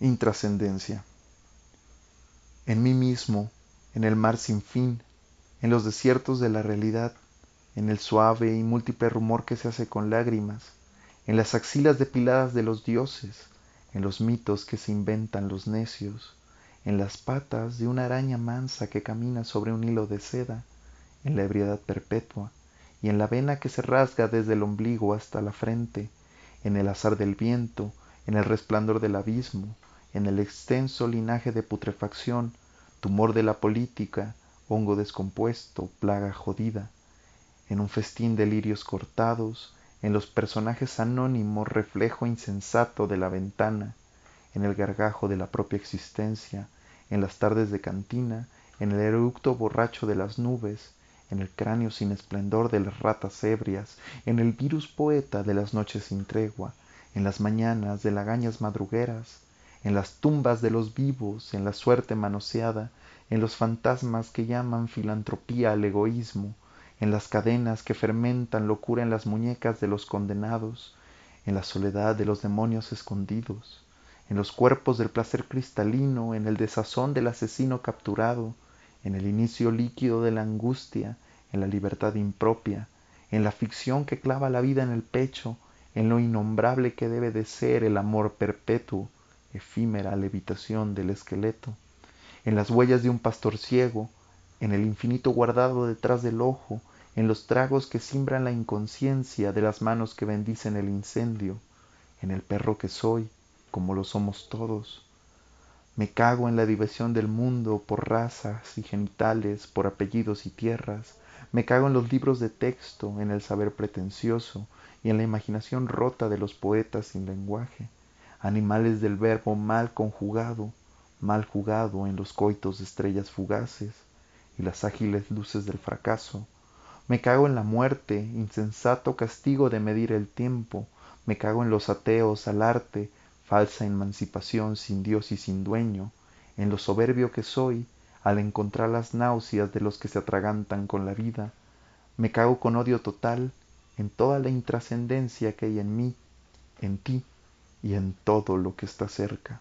Intrascendencia. En mí mismo, en el mar sin fin, en los desiertos de la realidad, en el suave y múltiple rumor que se hace con lágrimas, en las axilas depiladas de los dioses, en los mitos que se inventan los necios, en las patas de una araña mansa que camina sobre un hilo de seda, en la ebriedad perpetua, y en la vena que se rasga desde el ombligo hasta la frente, en el azar del viento, en el resplandor del abismo, en el extenso linaje de putrefacción, tumor de la política, hongo descompuesto, plaga jodida, en un festín de lirios cortados, en los personajes anónimos reflejo insensato de la ventana, en el gargajo de la propia existencia, en las tardes de cantina, en el eructo borracho de las nubes, en el cráneo sin esplendor de las ratas ebrias, en el virus poeta de las noches sin tregua, en las mañanas de lagañas madrugueras, en las tumbas de los vivos, en la suerte manoseada, en los fantasmas que llaman filantropía al egoísmo, en las cadenas que fermentan locura en las muñecas de los condenados, en la soledad de los demonios escondidos, en los cuerpos del placer cristalino, en el desazón del asesino capturado, en el inicio líquido de la angustia, en la libertad impropia, en la ficción que clava la vida en el pecho, en lo innombrable que debe de ser el amor perpetuo, efímera levitación del esqueleto, en las huellas de un pastor ciego, en el infinito guardado detrás del ojo, en los tragos que simbran la inconsciencia de las manos que bendicen el incendio, en el perro que soy, como lo somos todos. Me cago en la diversión del mundo por razas y genitales, por apellidos y tierras. Me cago en los libros de texto, en el saber pretencioso y en la imaginación rota de los poetas sin lenguaje animales del verbo mal conjugado, mal jugado en los coitos de estrellas fugaces y las ágiles luces del fracaso. Me cago en la muerte, insensato castigo de medir el tiempo. Me cago en los ateos al arte, falsa emancipación sin Dios y sin dueño, en lo soberbio que soy al encontrar las náuseas de los que se atragantan con la vida. Me cago con odio total en toda la intrascendencia que hay en mí, en ti y en todo lo que está cerca.